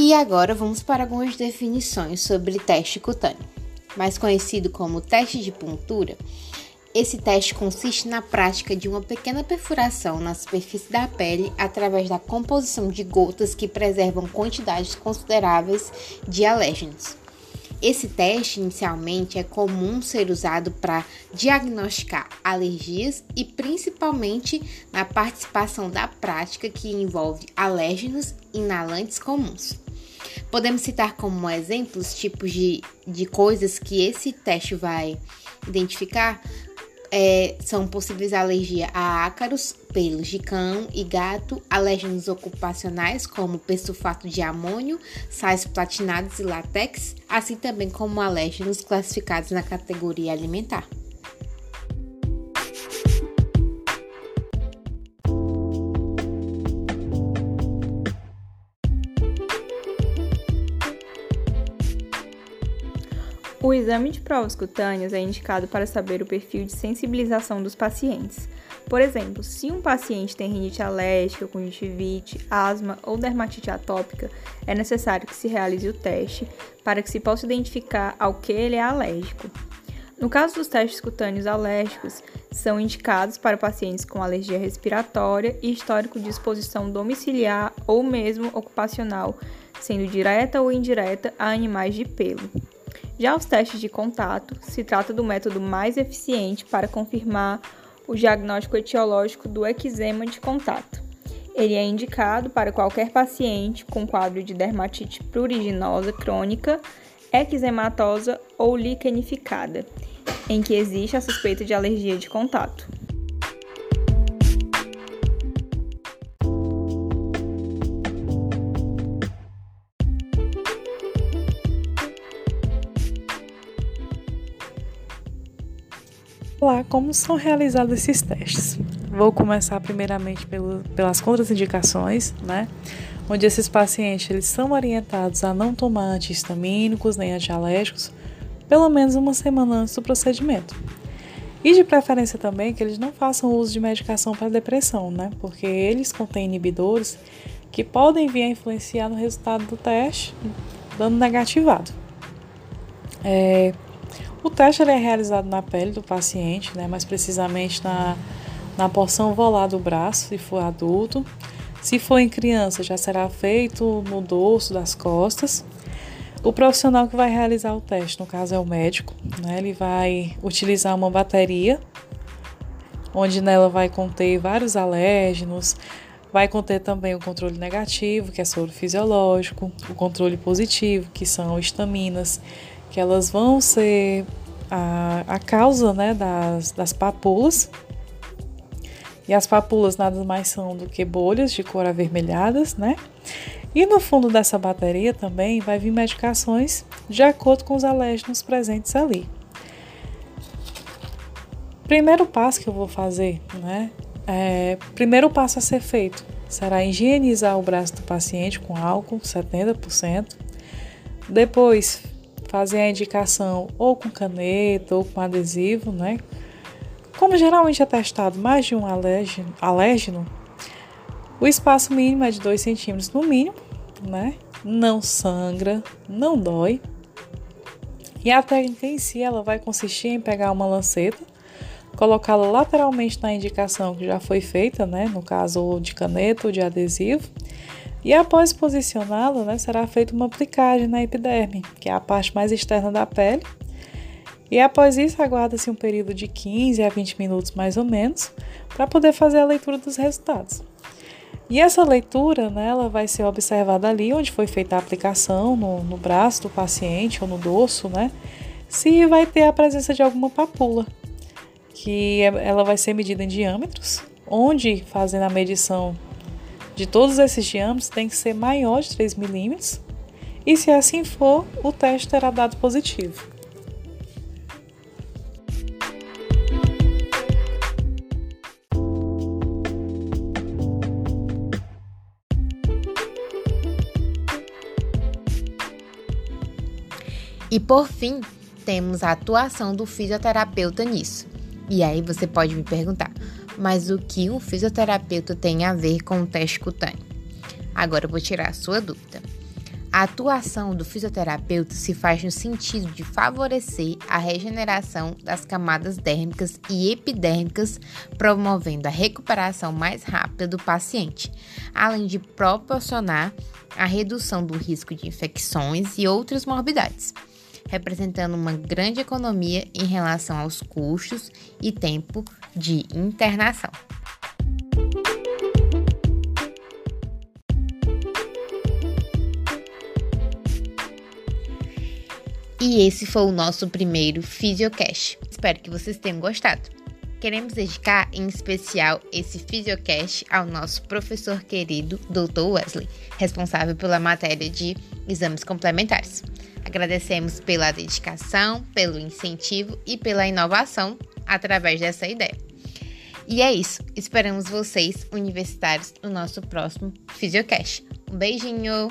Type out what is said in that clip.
E agora vamos para algumas definições sobre teste cutâneo. Mais conhecido como teste de puntura, esse teste consiste na prática de uma pequena perfuração na superfície da pele através da composição de gotas que preservam quantidades consideráveis de alérgenos. Esse teste inicialmente é comum ser usado para diagnosticar alergias e principalmente na participação da prática que envolve alérgenos inalantes comuns. Podemos citar como exemplos tipos de, de coisas que esse teste vai identificar, é, são possíveis alergia a ácaros, pelos de cão e gato, alérgenos ocupacionais como persulfato de amônio, sais platinados e látex, assim também como alérgenos classificados na categoria alimentar. O exame de provas cutâneas é indicado para saber o perfil de sensibilização dos pacientes. Por exemplo, se um paciente tem rinite alérgica, conjuntivite, asma ou dermatite atópica, é necessário que se realize o teste para que se possa identificar ao que ele é alérgico. No caso dos testes cutâneos alérgicos, são indicados para pacientes com alergia respiratória e histórico de exposição domiciliar ou mesmo ocupacional, sendo direta ou indireta a animais de pelo. Já os testes de contato se trata do método mais eficiente para confirmar o diagnóstico etiológico do eczema de contato. Ele é indicado para qualquer paciente com quadro de dermatite pruriginosa crônica, eczematosa ou liquenificada, em que existe a suspeita de alergia de contato. Lá, como são realizados esses testes? Vou começar primeiramente pelo, pelas contraindicações, né? Onde esses pacientes eles são orientados a não tomar antihistamínicos nem antialérgicos pelo menos uma semana antes do procedimento. E de preferência também que eles não façam uso de medicação para depressão, né? Porque eles contêm inibidores que podem vir a influenciar no resultado do teste, dando negativado. É, o teste é realizado na pele do paciente, né, mais precisamente na, na porção volar do braço, se for adulto. Se for em criança, já será feito no dorso das costas. O profissional que vai realizar o teste, no caso é o médico, né, ele vai utilizar uma bateria, onde nela vai conter vários alérgenos, vai conter também o controle negativo, que é soro fisiológico, o controle positivo, que são estaminas que elas vão ser a, a causa né, das, das papulas. E as papulas nada mais são do que bolhas de cor avermelhadas, né? E no fundo dessa bateria também vai vir medicações de acordo com os alérgenos presentes ali. Primeiro passo que eu vou fazer, né? É, primeiro passo a ser feito será higienizar o braço do paciente com álcool 70%. Depois, fazer a indicação ou com caneta ou com adesivo, né? Como geralmente é testado mais de um alérgeno, o espaço mínimo é de 2 centímetros no mínimo, né? Não sangra, não dói. E a técnica em si, ela vai consistir em pegar uma lanceta, colocá-la lateralmente na indicação que já foi feita, né? No caso de caneta ou de adesivo, e após posicioná-lo, né, será feita uma aplicagem na epiderme, que é a parte mais externa da pele. E após isso, aguarda-se um período de 15 a 20 minutos mais ou menos, para poder fazer a leitura dos resultados. E essa leitura, né, ela vai ser observada ali onde foi feita a aplicação, no, no braço do paciente ou no dorso, né, se vai ter a presença de alguma papula, que é, ela vai ser medida em diâmetros, onde fazendo a medição de todos esses diâmetros tem que ser maior de 3 milímetros e se assim for, o teste terá dado positivo. E por fim, temos a atuação do fisioterapeuta nisso. E aí você pode me perguntar, mas o que um fisioterapeuta tem a ver com o teste cutâneo? Agora eu vou tirar a sua dúvida. A atuação do fisioterapeuta se faz no sentido de favorecer a regeneração das camadas dérmicas e epidérmicas, promovendo a recuperação mais rápida do paciente, além de proporcionar a redução do risco de infecções e outras morbidades, representando uma grande economia em relação aos custos e tempo de internação. E esse foi o nosso primeiro Fisiocast. Espero que vocês tenham gostado. Queremos dedicar em especial esse Fisiocast ao nosso professor querido Dr. Wesley, responsável pela matéria de exames complementares. Agradecemos pela dedicação, pelo incentivo e pela inovação através dessa ideia. E é isso. Esperamos vocês, universitários, no nosso próximo Fisiocast. Um beijinho!